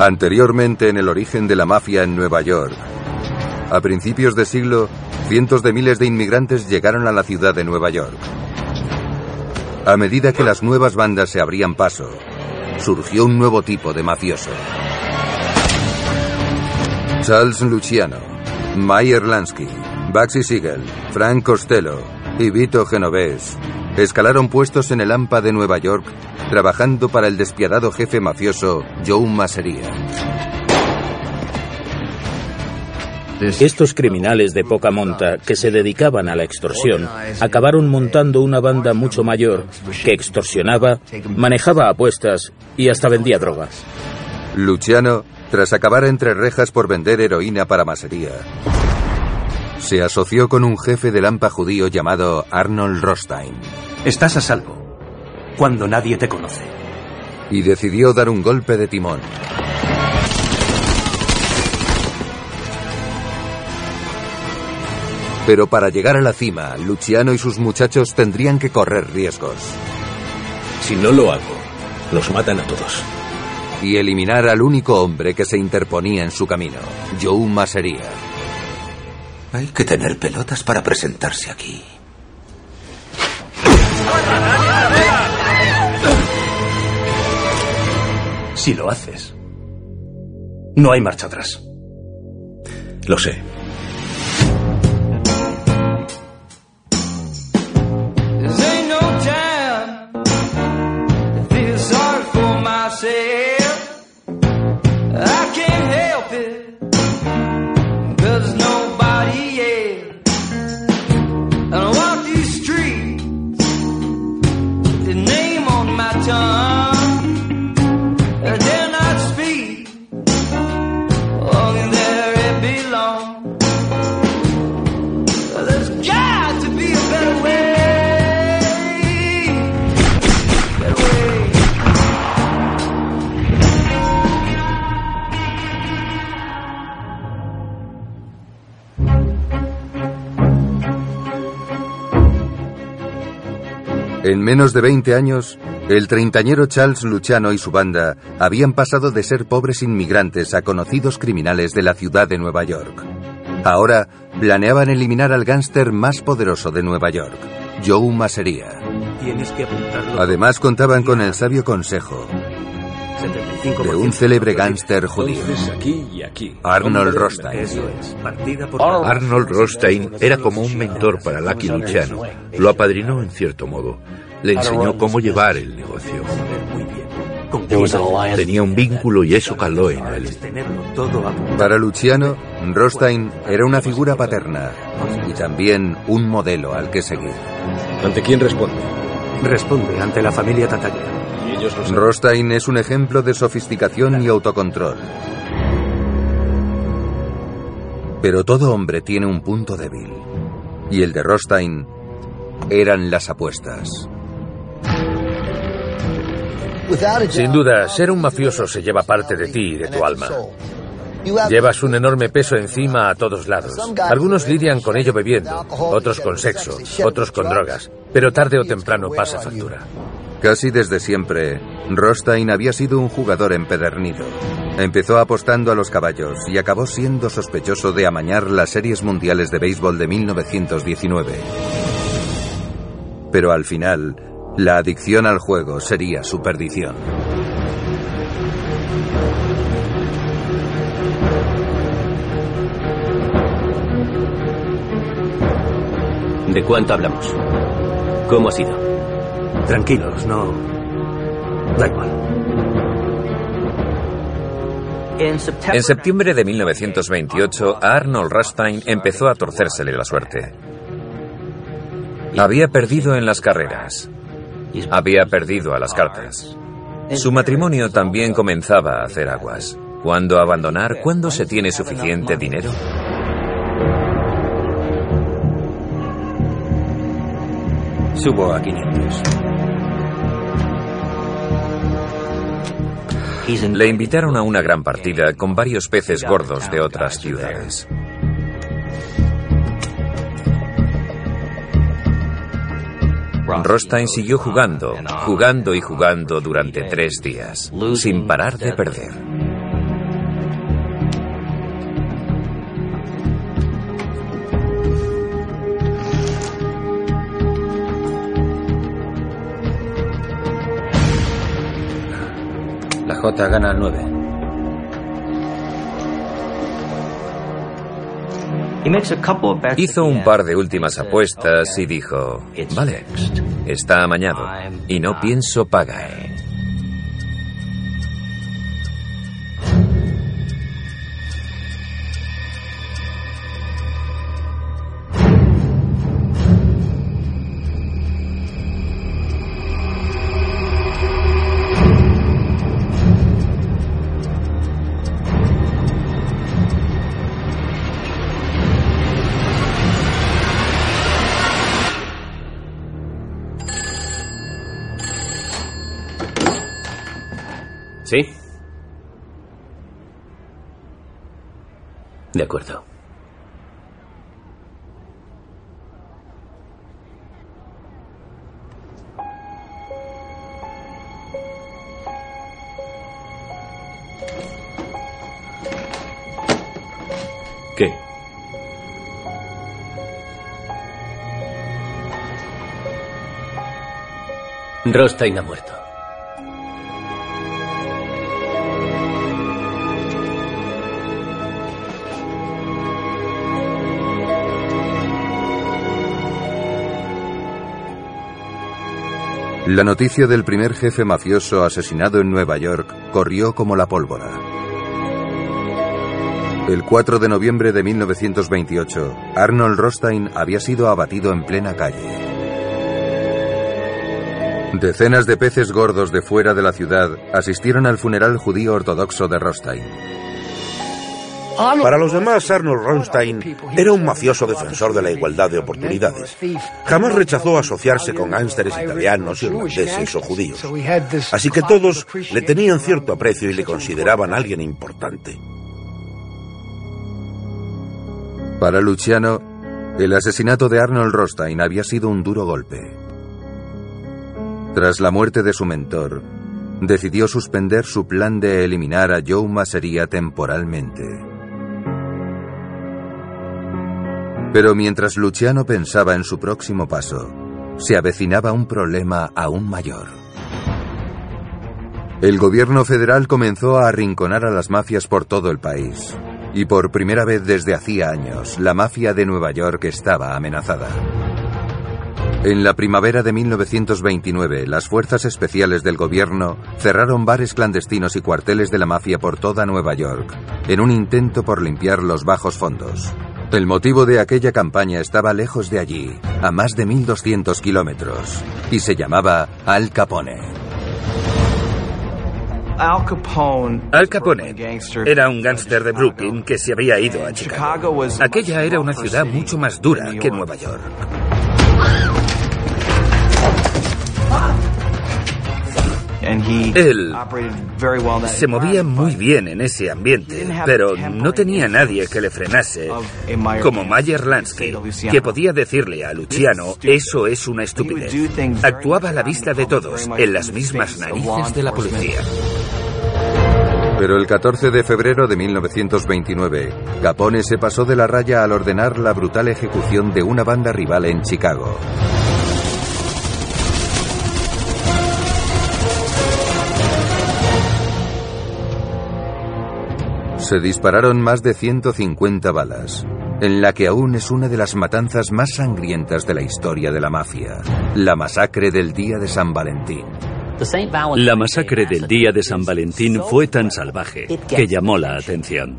Anteriormente en el origen de la mafia en Nueva York. A principios de siglo, cientos de miles de inmigrantes llegaron a la ciudad de Nueva York. A medida que las nuevas bandas se abrían paso, surgió un nuevo tipo de mafioso. Charles Luciano, Meyer Lansky, Baxi Siegel, Frank Costello y Vito Genovés escalaron puestos en el AMPA de Nueva York trabajando para el despiadado jefe mafioso Joe Masseria. Estos criminales de poca monta que se dedicaban a la extorsión acabaron montando una banda mucho mayor que extorsionaba, manejaba apuestas y hasta vendía drogas. Luciano, tras acabar entre rejas por vender heroína para Masseria, se asoció con un jefe del AMPA judío llamado Arnold Rostein. Estás a salvo cuando nadie te conoce. Y decidió dar un golpe de timón. Pero para llegar a la cima, Luciano y sus muchachos tendrían que correr riesgos. Si no lo hago, los matan a todos. Y eliminar al único hombre que se interponía en su camino, Joe Masseria. Hay que tener pelotas para presentarse aquí. Si lo haces, no hay marcha atrás. Lo sé. En menos de 20 años, el treintañero Charles Luciano y su banda habían pasado de ser pobres inmigrantes a conocidos criminales de la ciudad de Nueva York. Ahora planeaban eliminar al gángster más poderoso de Nueva York, Joe Masseria. Además contaban con el sabio consejo de un célebre gángster judío, Arnold Rostein. Arnold Rostein era como un mentor para Lucky Luciano. Lo apadrinó en cierto modo. Le enseñó cómo llevar el negocio. Tenía un vínculo y eso caló en él. Para Luciano, Rostein era una figura paterna y también un modelo al que seguir. ¿Ante quién responde? Responde ante la familia Tataglia. Rostein es un ejemplo de sofisticación y autocontrol. Pero todo hombre tiene un punto débil. Y el de Rostein eran las apuestas. Sin duda, ser un mafioso se lleva parte de ti y de tu alma. Llevas un enorme peso encima a todos lados. Algunos lidian con ello bebiendo, otros con sexo, otros con drogas, pero tarde o temprano pasa factura. Casi desde siempre, Rostein había sido un jugador empedernido. Empezó apostando a los caballos y acabó siendo sospechoso de amañar las series mundiales de béisbol de 1919. Pero al final, la adicción al juego sería su perdición. ¿De cuánto hablamos? ¿Cómo ha sido? Tranquilos, no. Da igual. En septiembre de 1928, a Arnold Rothstein empezó a torcérsele la suerte. Había perdido en las carreras. Había perdido a las cartas. Su matrimonio también comenzaba a hacer aguas. ¿Cuándo abandonar? ¿Cuándo se tiene suficiente dinero? Subo a 500. Le invitaron a una gran partida con varios peces gordos de otras ciudades. Rostein siguió jugando, jugando y jugando durante tres días, sin parar de perder. La J gana al 9. Hizo un par de últimas apuestas y dijo, vale, está amañado y no pienso pagar. De acuerdo. ¿Qué? Rostein ha muerto. La noticia del primer jefe mafioso asesinado en Nueva York corrió como la pólvora. El 4 de noviembre de 1928, Arnold Rostein había sido abatido en plena calle. Decenas de peces gordos de fuera de la ciudad asistieron al funeral judío ortodoxo de Rostein. Para los demás, Arnold Ronstein era un mafioso defensor de la igualdad de oportunidades. Jamás rechazó asociarse con gángsteres italianos, irlandeses o judíos. Así que todos le tenían cierto aprecio y le consideraban alguien importante. Para Luciano, el asesinato de Arnold Rostein había sido un duro golpe. Tras la muerte de su mentor, decidió suspender su plan de eliminar a Joe Masseria temporalmente. Pero mientras Luciano pensaba en su próximo paso, se avecinaba un problema aún mayor. El gobierno federal comenzó a arrinconar a las mafias por todo el país. Y por primera vez desde hacía años, la mafia de Nueva York estaba amenazada. En la primavera de 1929, las fuerzas especiales del gobierno cerraron bares clandestinos y cuarteles de la mafia por toda Nueva York, en un intento por limpiar los bajos fondos. El motivo de aquella campaña estaba lejos de allí, a más de 1.200 kilómetros, y se llamaba Al Capone. Al Capone, Al Capone era un gángster de Brooklyn que se había ido a Chicago. Aquella era una ciudad mucho más dura que Nueva York. Él se movía muy bien en ese ambiente, pero no tenía nadie que le frenase, como Mayer Lansky, que podía decirle a Luciano, eso es una estupidez. Actuaba a la vista de todos, en las mismas narices de la policía. Pero el 14 de febrero de 1929, Capone se pasó de la raya al ordenar la brutal ejecución de una banda rival en Chicago. Se dispararon más de 150 balas, en la que aún es una de las matanzas más sangrientas de la historia de la mafia, la masacre del día de San Valentín. La masacre del día de San Valentín fue tan salvaje que llamó la atención.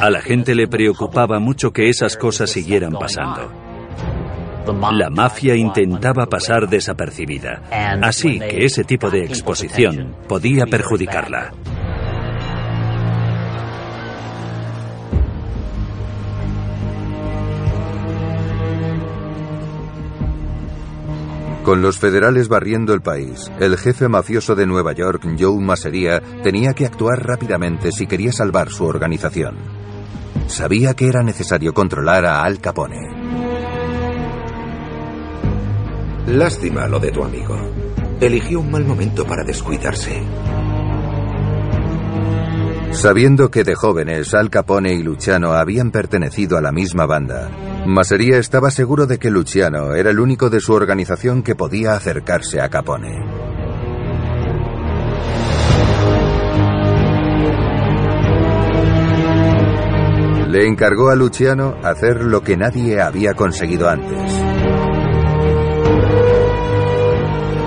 A la gente le preocupaba mucho que esas cosas siguieran pasando. La mafia intentaba pasar desapercibida, así que ese tipo de exposición podía perjudicarla. Con los federales barriendo el país, el jefe mafioso de Nueva York, Joe Masseria, tenía que actuar rápidamente si quería salvar su organización. Sabía que era necesario controlar a Al Capone. Lástima lo de tu amigo. Eligió un mal momento para descuidarse. Sabiendo que de jóvenes Al Capone y Luciano habían pertenecido a la misma banda, Masseria estaba seguro de que Luciano era el único de su organización que podía acercarse a Capone. Le encargó a Luciano hacer lo que nadie había conseguido antes.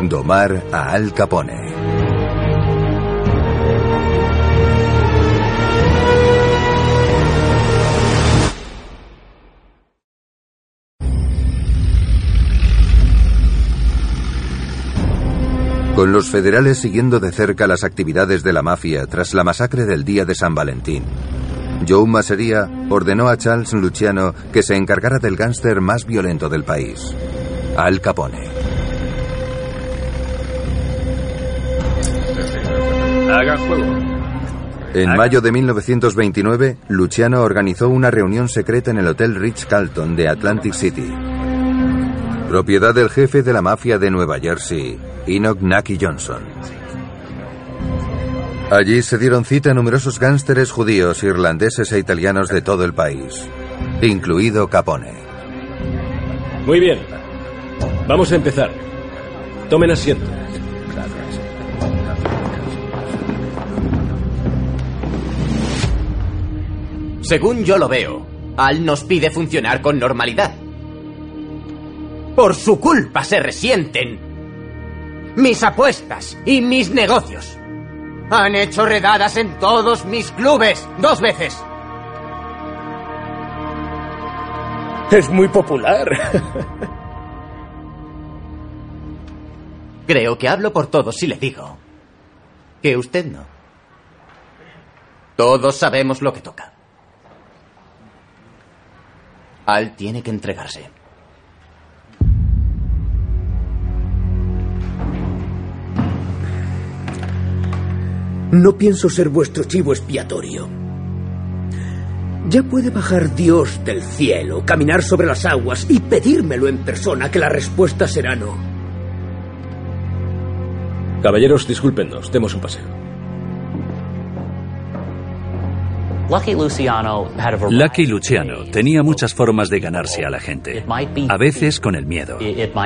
Domar a Al Capone. Con los federales siguiendo de cerca las actividades de la mafia tras la masacre del día de San Valentín, Joe Masseria ordenó a Charles Luciano que se encargara del gángster más violento del país, Al Capone. Haga juego. En mayo de 1929, Luciano organizó una reunión secreta en el Hotel Ritz Carlton de Atlantic City, propiedad del jefe de la mafia de Nueva Jersey, Enoch Naki Johnson. Allí se dieron cita numerosos gánsteres judíos, irlandeses e italianos de todo el país, incluido Capone. Muy bien. Vamos a empezar. Tomen asiento. Según yo lo veo, Al nos pide funcionar con normalidad. Por su culpa se resienten mis apuestas y mis negocios. Han hecho redadas en todos mis clubes, dos veces. Es muy popular. Creo que hablo por todos si le digo que usted no. Todos sabemos lo que toca. Al tiene que entregarse. No pienso ser vuestro chivo expiatorio. Ya puede bajar Dios del cielo, caminar sobre las aguas y pedírmelo en persona, que la respuesta será no. Caballeros, discúlpenos, demos un paseo. Lucky Luciano tenía muchas formas de ganarse a la gente. A veces con el miedo,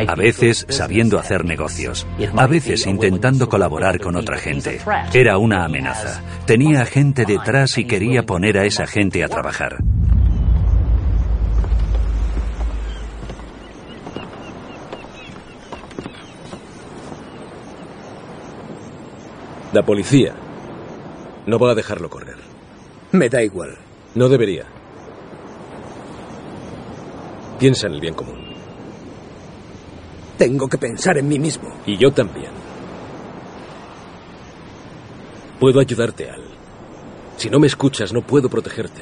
a veces sabiendo hacer negocios, a veces intentando colaborar con otra gente. Era una amenaza. Tenía gente detrás y quería poner a esa gente a trabajar. La policía no va a dejarlo correr. Me da igual. No debería. Piensa en el bien común. Tengo que pensar en mí mismo. Y yo también. Puedo ayudarte, Al. Si no me escuchas, no puedo protegerte.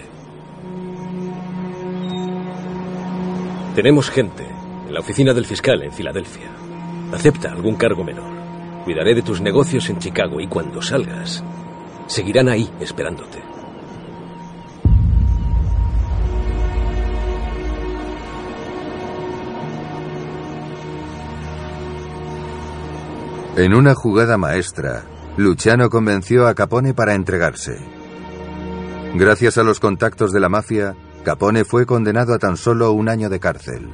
Tenemos gente en la oficina del fiscal en Filadelfia. Acepta algún cargo menor. Cuidaré de tus negocios en Chicago y cuando salgas, seguirán ahí esperándote. En una jugada maestra, Luciano convenció a Capone para entregarse. Gracias a los contactos de la mafia, Capone fue condenado a tan solo un año de cárcel.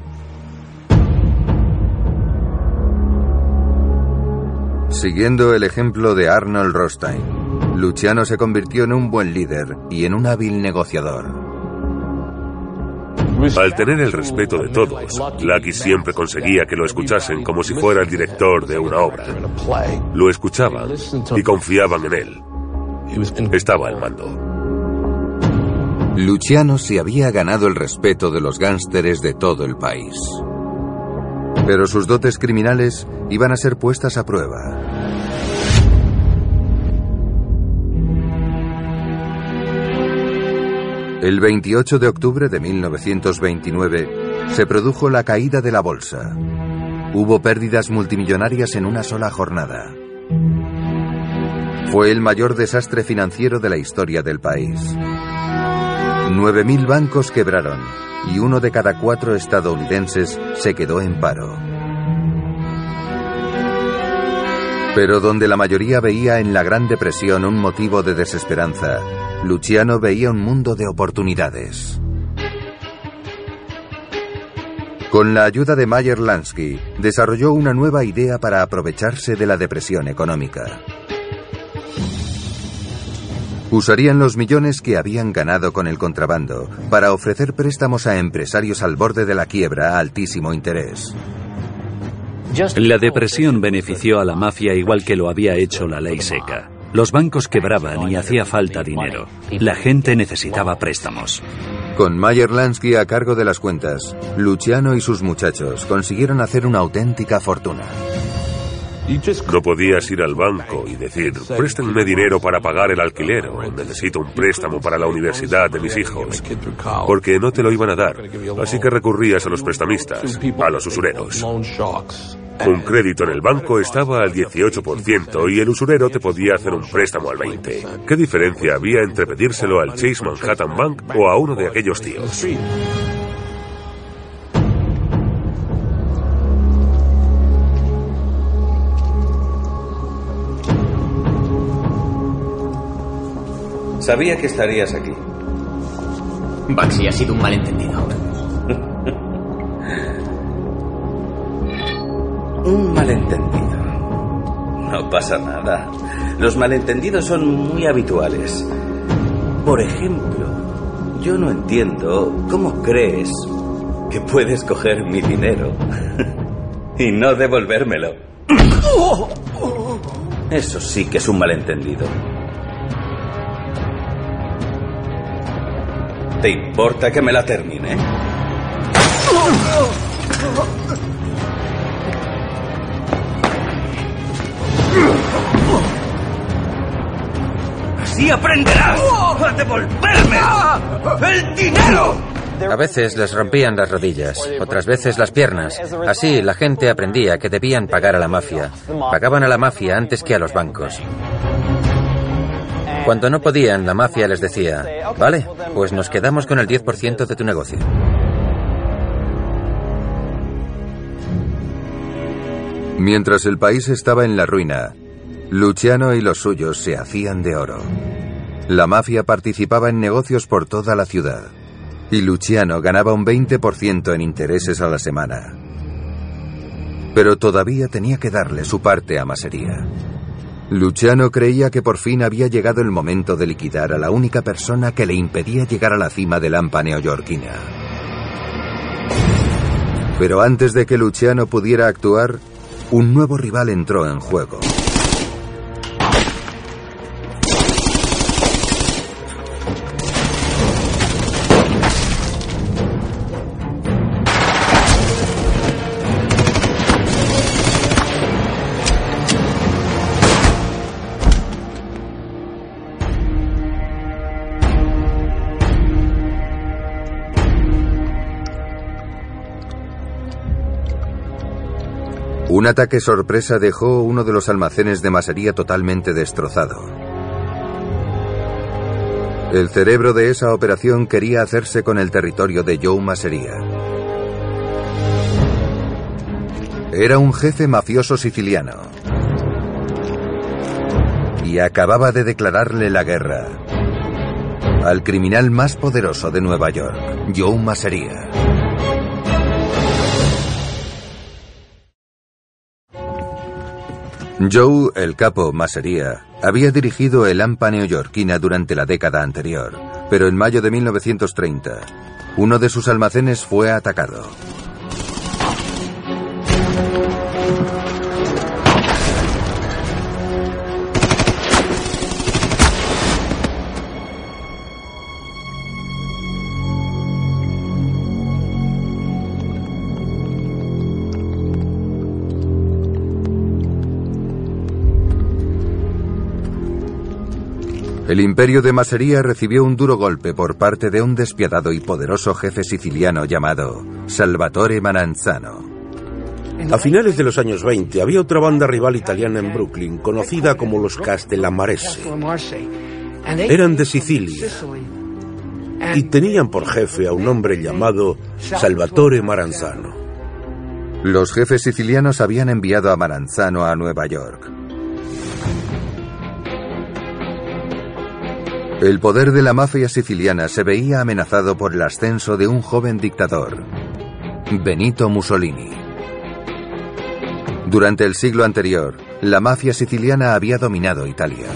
Siguiendo el ejemplo de Arnold Rothstein, Luciano se convirtió en un buen líder y en un hábil negociador. Al tener el respeto de todos, Lucky siempre conseguía que lo escuchasen como si fuera el director de una obra. Lo escuchaban y confiaban en él. Estaba al mando. Luciano se había ganado el respeto de los gánsteres de todo el país. Pero sus dotes criminales iban a ser puestas a prueba. El 28 de octubre de 1929 se produjo la caída de la bolsa. Hubo pérdidas multimillonarias en una sola jornada. Fue el mayor desastre financiero de la historia del país. 9.000 bancos quebraron y uno de cada cuatro estadounidenses se quedó en paro. Pero donde la mayoría veía en la Gran Depresión un motivo de desesperanza, Luciano veía un mundo de oportunidades. Con la ayuda de Mayer Lansky, desarrolló una nueva idea para aprovecharse de la depresión económica. Usarían los millones que habían ganado con el contrabando para ofrecer préstamos a empresarios al borde de la quiebra a altísimo interés. La depresión benefició a la mafia igual que lo había hecho la ley seca. Los bancos quebraban y hacía falta dinero. La gente necesitaba préstamos. Con Mayer Lansky a cargo de las cuentas, Luciano y sus muchachos consiguieron hacer una auténtica fortuna. No podías ir al banco y decir, préstenme dinero para pagar el alquiler o necesito un préstamo para la universidad de mis hijos, porque no te lo iban a dar. Así que recurrías a los prestamistas, a los usureros. Un crédito en el banco estaba al 18% y el usurero te podía hacer un préstamo al 20%. ¿Qué diferencia había entre pedírselo al Chase Manhattan Bank o a uno de aquellos tíos? Sabía que estarías aquí. Baxi ha sido un malentendido. Un malentendido. No pasa nada. Los malentendidos son muy habituales. Por ejemplo, yo no entiendo cómo crees que puedes coger mi dinero y no devolvérmelo. Eso sí que es un malentendido. ¿Te importa que me la termine? Así aprenderás a devolverme el dinero. A veces les rompían las rodillas, otras veces las piernas. Así la gente aprendía que debían pagar a la mafia. Pagaban a la mafia antes que a los bancos. Cuando no podían, la mafia les decía, vale, pues nos quedamos con el 10% de tu negocio. Mientras el país estaba en la ruina, Luciano y los suyos se hacían de oro. La mafia participaba en negocios por toda la ciudad y Luciano ganaba un 20% en intereses a la semana. Pero todavía tenía que darle su parte a Masería. Luciano creía que por fin había llegado el momento de liquidar a la única persona que le impedía llegar a la cima del AMPA neoyorquina. Pero antes de que Luciano pudiera actuar, un nuevo rival entró en juego. Un ataque sorpresa dejó uno de los almacenes de masería totalmente destrozado. El cerebro de esa operación quería hacerse con el territorio de Joe Masería. Era un jefe mafioso siciliano. Y acababa de declararle la guerra al criminal más poderoso de Nueva York, Joe Masería. Joe, el capo Masería, había dirigido el AMPA neoyorquina durante la década anterior, pero en mayo de 1930, uno de sus almacenes fue atacado. El imperio de Masería recibió un duro golpe por parte de un despiadado y poderoso jefe siciliano llamado Salvatore Mananzano. A finales de los años 20 había otra banda rival italiana en Brooklyn, conocida como los Castellamarese. Eran de Sicilia y tenían por jefe a un hombre llamado Salvatore Maranzano. Los jefes sicilianos habían enviado a Maranzano a Nueva York. El poder de la mafia siciliana se veía amenazado por el ascenso de un joven dictador, Benito Mussolini. Durante el siglo anterior, la mafia siciliana había dominado Italia.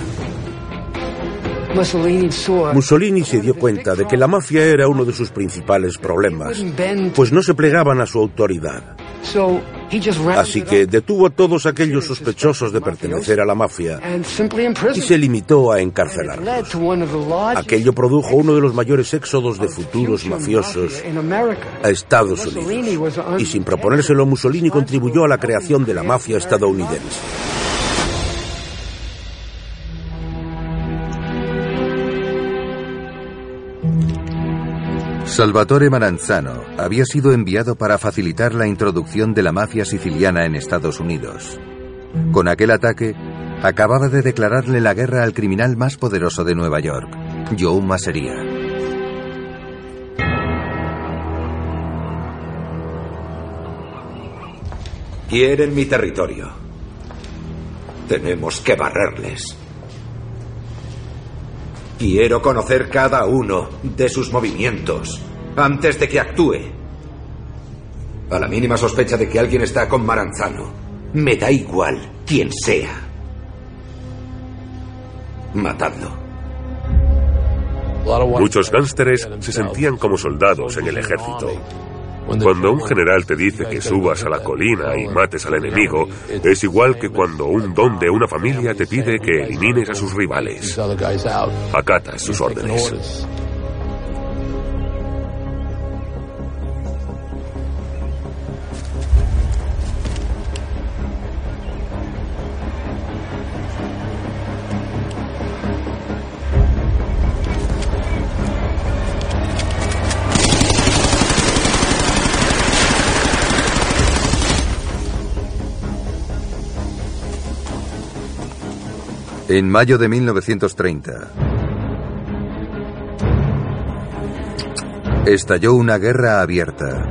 Mussolini se dio cuenta de que la mafia era uno de sus principales problemas, pues no se plegaban a su autoridad. Así que detuvo a todos aquellos sospechosos de pertenecer a la mafia y se limitó a encarcelarlos. Aquello produjo uno de los mayores éxodos de futuros mafiosos a Estados Unidos. Y sin proponérselo, Mussolini contribuyó a la creación de la mafia estadounidense. Salvatore Maranzano había sido enviado para facilitar la introducción de la mafia siciliana en Estados Unidos. Con aquel ataque, acababa de declararle la guerra al criminal más poderoso de Nueva York, Joe Masseria. Quieren mi territorio. Tenemos que barrerles. Quiero conocer cada uno de sus movimientos antes de que actúe. A la mínima sospecha de que alguien está con Maranzano, me da igual quién sea. Matadlo. Muchos gánsteres se sentían como soldados en el ejército. Cuando un general te dice que subas a la colina y mates al enemigo, es igual que cuando un don de una familia te pide que elimines a sus rivales. Acatas sus órdenes. En mayo de 1930, estalló una guerra abierta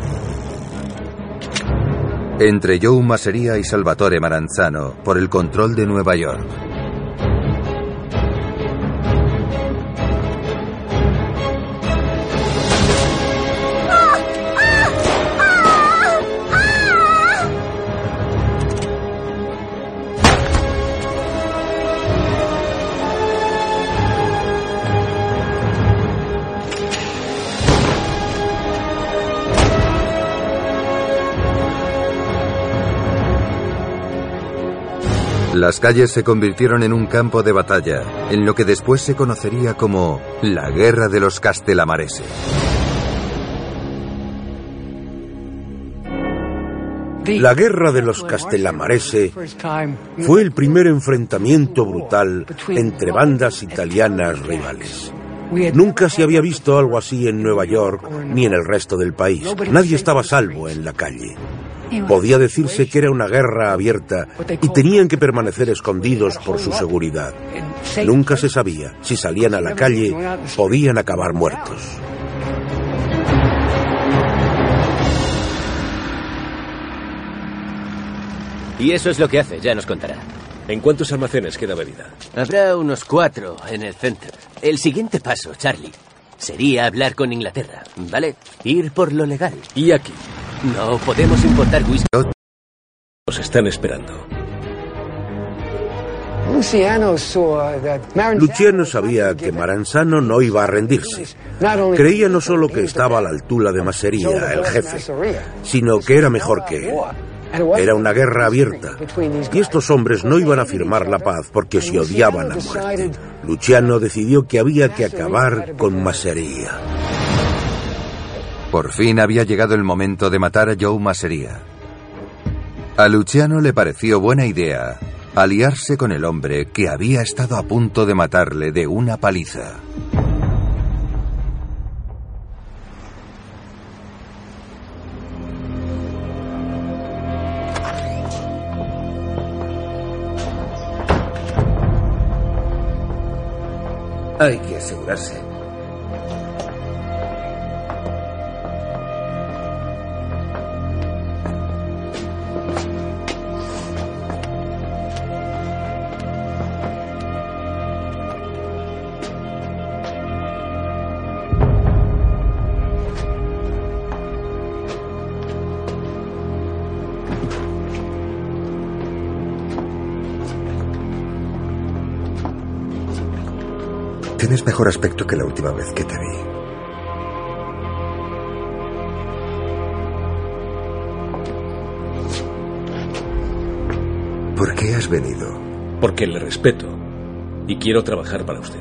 entre Joe Masseria y Salvatore Maranzano por el control de Nueva York. Las calles se convirtieron en un campo de batalla, en lo que después se conocería como la Guerra de los Castellamarese. La guerra de los Castellamarese fue el primer enfrentamiento brutal entre bandas italianas rivales. Nunca se había visto algo así en Nueva York ni en el resto del país. Nadie estaba salvo en la calle. Podía decirse que era una guerra abierta y tenían que permanecer escondidos por su seguridad. Nunca se sabía. Si salían a la calle, podían acabar muertos. Y eso es lo que hace, ya nos contará. ¿En cuántos almacenes queda bebida? Habrá unos cuatro en el centro. El siguiente paso, Charlie, sería hablar con Inglaterra, ¿vale? Ir por lo legal. ¿Y aquí? No podemos importar whisky. Nos están esperando. Luciano sabía que Maranzano no iba a rendirse. Creía no solo que estaba a la altura de Masseria, el jefe, sino que era mejor que él. Era una guerra abierta y estos hombres no iban a firmar la paz porque se odiaban a muerte. Luciano decidió que había que acabar con Masseria. Por fin había llegado el momento de matar a Joe Masseria. A Luciano le pareció buena idea aliarse con el hombre que había estado a punto de matarle de una paliza. Hay que asegurarse Tienes mejor aspecto que la última vez que te vi. ¿Por qué has venido? Porque le respeto y quiero trabajar para usted.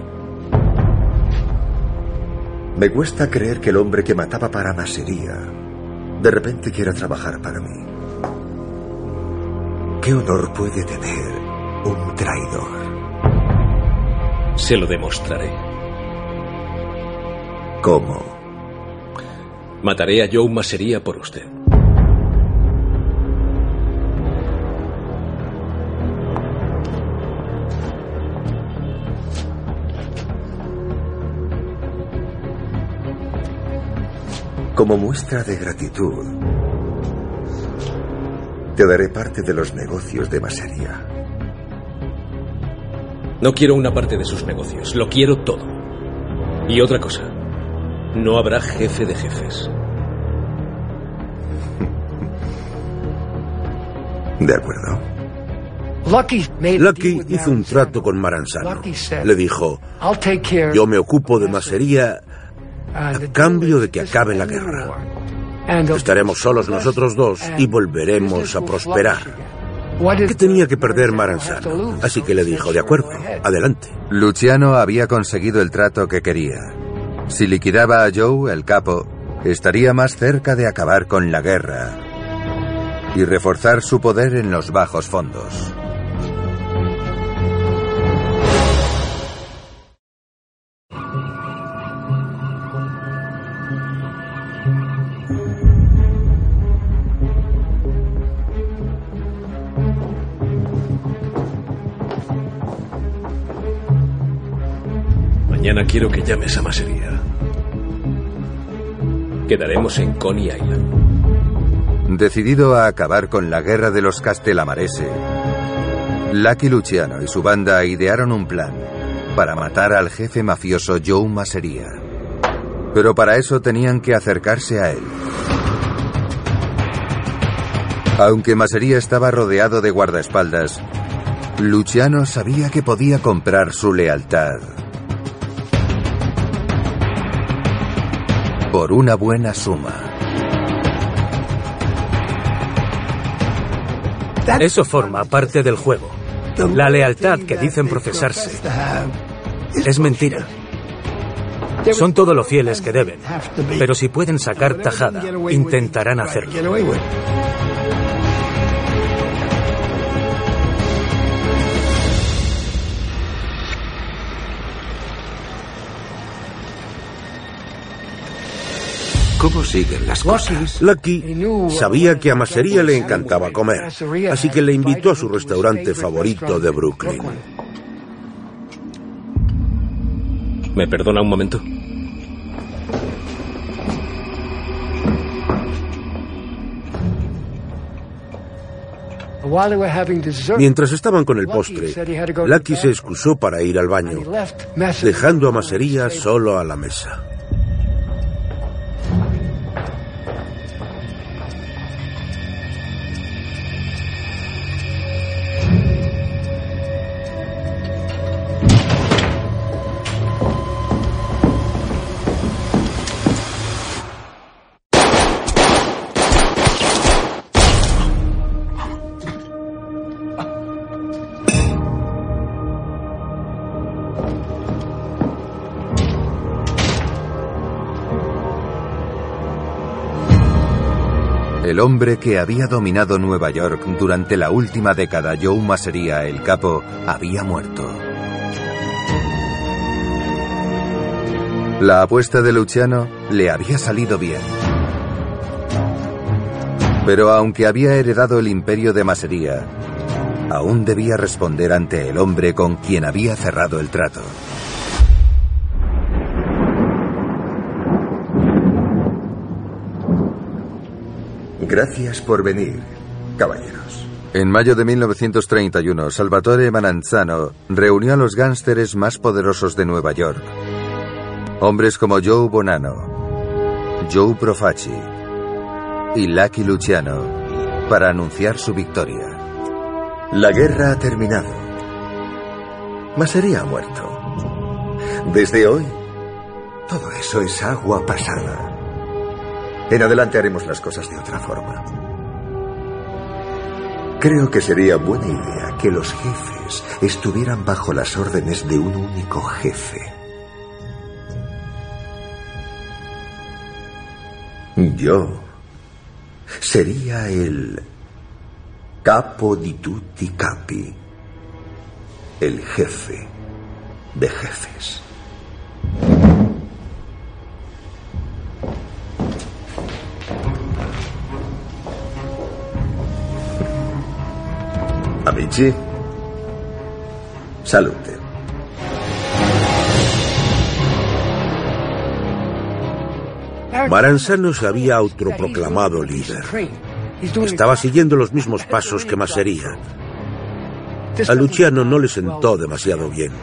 Me cuesta creer que el hombre que mataba para Masería de repente quiera trabajar para mí. ¿Qué honor puede tener un traidor? Se lo demostraré. ¿Cómo? Mataré a Joe Masería por usted. Como muestra de gratitud, te daré parte de los negocios de Masería. No quiero una parte de sus negocios, lo quiero todo. Y otra cosa, no habrá jefe de jefes. De acuerdo. Lucky hizo un trato con Maranzano. Le dijo, yo me ocupo de Masería a cambio de que acabe la guerra. Estaremos solos nosotros dos y volveremos a prosperar. ¿Qué tenía que perder Maranzano? Así que le dijo, de acuerdo, adelante. Luciano había conseguido el trato que quería. Si liquidaba a Joe, el capo, estaría más cerca de acabar con la guerra y reforzar su poder en los bajos fondos. Mañana quiero que llames a Masería. Quedaremos en Coney Island. Decidido a acabar con la guerra de los Castelamarese, Lucky Luciano y su banda idearon un plan para matar al jefe mafioso Joe Masería. Pero para eso tenían que acercarse a él. Aunque Masería estaba rodeado de guardaespaldas, Luciano sabía que podía comprar su lealtad. Por una buena suma. Eso forma parte del juego. La lealtad que dicen profesarse es mentira. Son todos los fieles que deben, pero si pueden sacar tajada, intentarán hacerlo. ¿Cómo siguen las cosas? Lucky sabía que a Masería le encantaba comer, así que le invitó a su restaurante favorito de Brooklyn. ¿Me perdona un momento? Mientras estaban con el postre, Lucky se excusó para ir al baño, dejando a Masería solo a la mesa. El hombre que había dominado Nueva York durante la última década, Joe Masería, el capo, había muerto. La apuesta de Luciano le había salido bien. Pero aunque había heredado el imperio de Masería, aún debía responder ante el hombre con quien había cerrado el trato. Gracias por venir, caballeros. En mayo de 1931, Salvatore Mananzano reunió a los gánsteres más poderosos de Nueva York. Hombres como Joe Bonanno, Joe Profaci y Lucky Luciano para anunciar su victoria. La guerra ha terminado. Masería ha muerto. Desde hoy, todo eso es agua pasada. En adelante haremos las cosas de otra forma. Creo que sería buena idea que los jefes estuvieran bajo las órdenes de un único jefe. Yo sería el capo di tutti capi, el jefe de jefes. Amici, salute. Maranzano se había autoproclamado líder. Estaba siguiendo los mismos pasos que Masería. A Luciano no le sentó demasiado bien.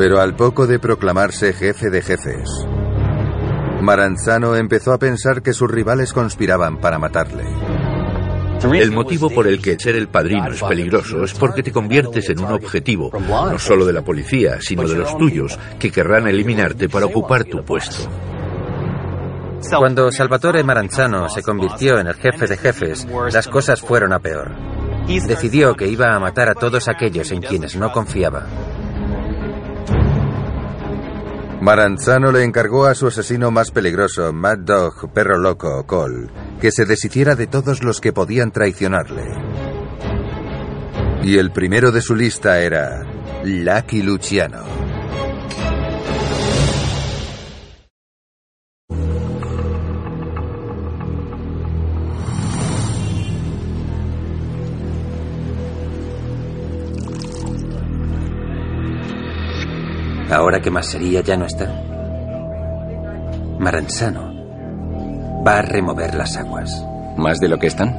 Pero al poco de proclamarse jefe de jefes, Maranzano empezó a pensar que sus rivales conspiraban para matarle. El motivo por el que ser el padrino es peligroso es porque te conviertes en un objetivo, no solo de la policía, sino de los tuyos, que querrán eliminarte para ocupar tu puesto. Cuando Salvatore Maranzano se convirtió en el jefe de jefes, las cosas fueron a peor. Decidió que iba a matar a todos aquellos en quienes no confiaba. Maranzano le encargó a su asesino más peligroso, Mad Dog, perro loco, Cole, que se deshiciera de todos los que podían traicionarle. Y el primero de su lista era Lucky Luciano. Ahora que Masería ya no está, Maranzano va a remover las aguas. ¿Más de lo que están?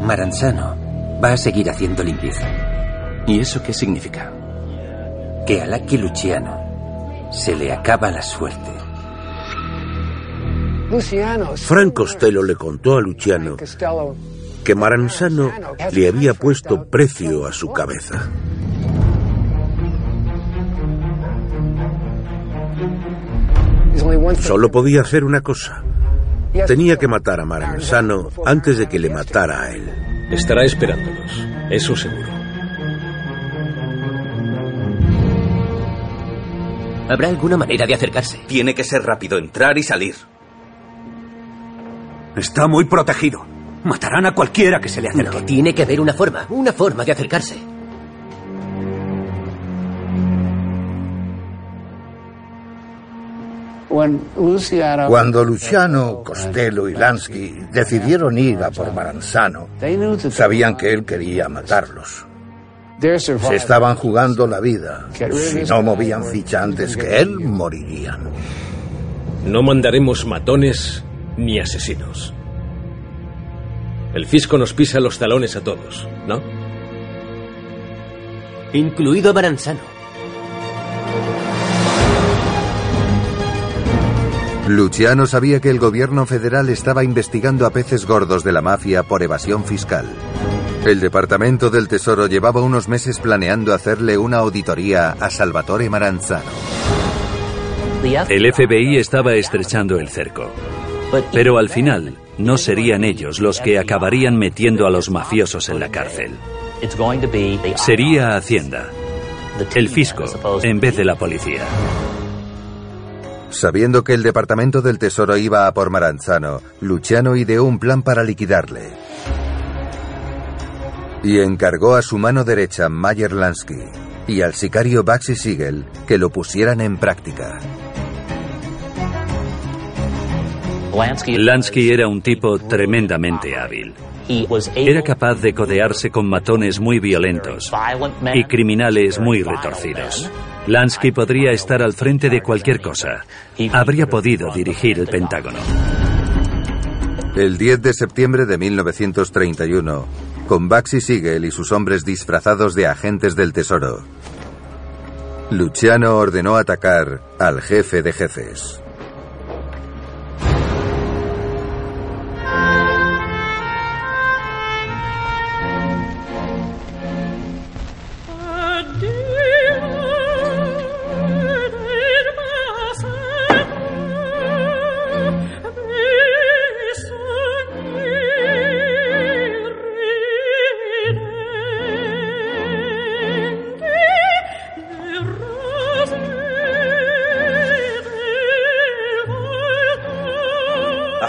Maranzano va a seguir haciendo limpieza. ¿Y eso qué significa? Que a Lucky Luciano se le acaba la suerte. Frank Costello le contó a Luciano que Maranzano le había puesto precio a su cabeza. Solo podía hacer una cosa. Tenía que matar a Maranzano antes de que le matara a él. Estará esperándonos, eso seguro. ¿Habrá alguna manera de acercarse? Tiene que ser rápido, entrar y salir. Está muy protegido. Matarán a cualquiera que se le acerque. No, tiene que haber una forma, una forma de acercarse. Cuando Luciano, Costello y Lansky decidieron ir a por Maranzano, sabían que él quería matarlos. Se estaban jugando la vida. Si no movían ficha antes que él, morirían. No mandaremos matones ni asesinos. El fisco nos pisa los talones a todos, ¿no? Incluido a Maranzano. Luciano sabía que el gobierno federal estaba investigando a peces gordos de la mafia por evasión fiscal. El Departamento del Tesoro llevaba unos meses planeando hacerle una auditoría a Salvatore Maranzano. El FBI estaba estrechando el cerco. Pero al final, no serían ellos los que acabarían metiendo a los mafiosos en la cárcel. Sería Hacienda, el fisco, en vez de la policía. Sabiendo que el Departamento del Tesoro iba a por Maranzano, Luciano ideó un plan para liquidarle. Y encargó a su mano derecha, Mayer Lansky, y al sicario Baxi Siegel que lo pusieran en práctica. Lansky era un tipo tremendamente hábil. Era capaz de codearse con matones muy violentos y criminales muy retorcidos. Lansky podría estar al frente de cualquier cosa. Habría podido dirigir el Pentágono. El 10 de septiembre de 1931, con Baxi Siegel y sus hombres disfrazados de agentes del Tesoro, Luciano ordenó atacar al jefe de jefes.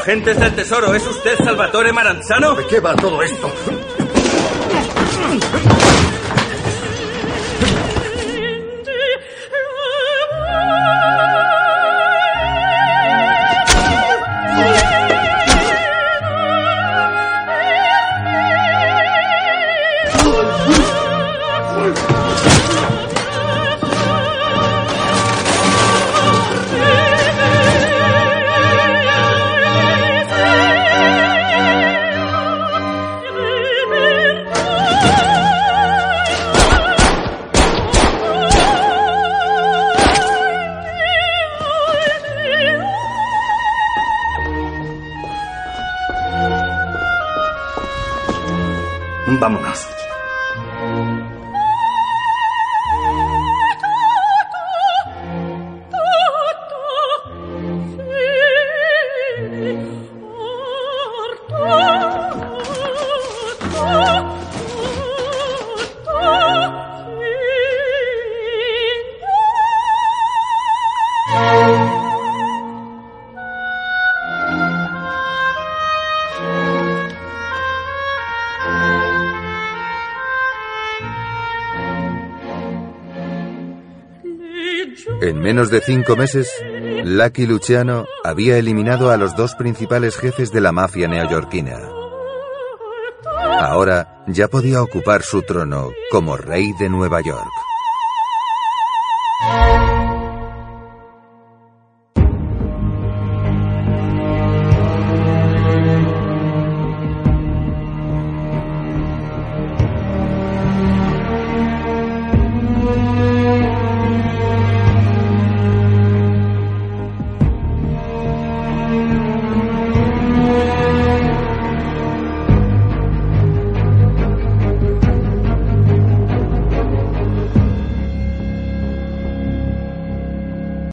Agentes del tesoro, ¿es usted Salvatore Maranzano? ¿De qué va todo esto? En menos de cinco meses, Lucky Luciano había eliminado a los dos principales jefes de la mafia neoyorquina. Ahora ya podía ocupar su trono como rey de Nueva York.